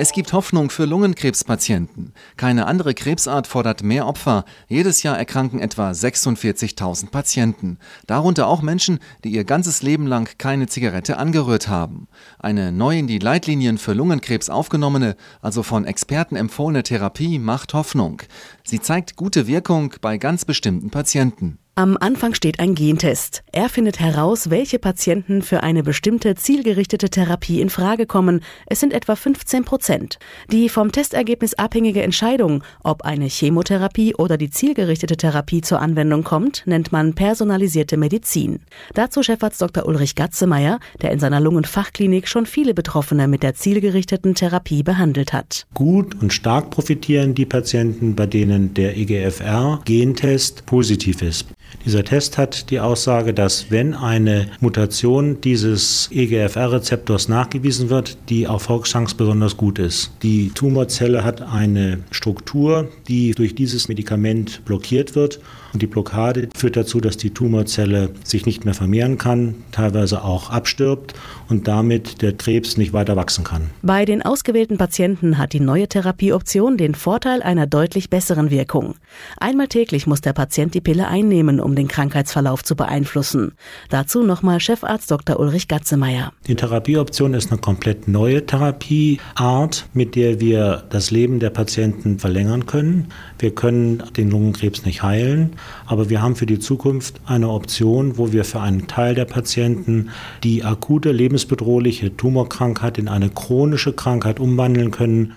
Es gibt Hoffnung für Lungenkrebspatienten. Keine andere Krebsart fordert mehr Opfer. Jedes Jahr erkranken etwa 46.000 Patienten. Darunter auch Menschen, die ihr ganzes Leben lang keine Zigarette angerührt haben. Eine neu in die Leitlinien für Lungenkrebs aufgenommene, also von Experten empfohlene Therapie macht Hoffnung. Sie zeigt gute Wirkung bei ganz bestimmten Patienten. Am Anfang steht ein Gentest. Er findet heraus, welche Patienten für eine bestimmte zielgerichtete Therapie in Frage kommen. Es sind etwa 15 Prozent. Die vom Testergebnis abhängige Entscheidung, ob eine Chemotherapie oder die zielgerichtete Therapie zur Anwendung kommt, nennt man personalisierte Medizin. Dazu Chefarzt Dr. Ulrich Gatzemeier, der in seiner Lungenfachklinik schon viele Betroffene mit der zielgerichteten Therapie behandelt hat. Gut und stark profitieren die Patienten, bei denen der EGFR-Gentest positiv ist. Dieser Test hat die Aussage, dass wenn eine Mutation dieses EGFR-Rezeptors nachgewiesen wird, die Erfolgschance besonders gut ist. Die Tumorzelle hat eine Struktur, die durch dieses Medikament blockiert wird und die Blockade führt dazu, dass die Tumorzelle sich nicht mehr vermehren kann, teilweise auch abstirbt und damit der Krebs nicht weiter wachsen kann. Bei den ausgewählten Patienten hat die neue Therapieoption den Vorteil einer deutlich besseren Wirkung. Einmal täglich muss der Patient die Pille einnehmen, um den Krankheitsverlauf zu beeinflussen. Dazu nochmal Chefarzt Dr. Ulrich Gatzemeier. Die Therapieoption ist eine komplett neue Therapieart, mit der wir das Leben der Patienten verlängern können. Wir können den Lungenkrebs nicht heilen, aber wir haben für die Zukunft eine Option, wo wir für einen Teil der Patienten die akute lebensbedrohliche Tumorkrankheit in eine chronische Krankheit umwandeln können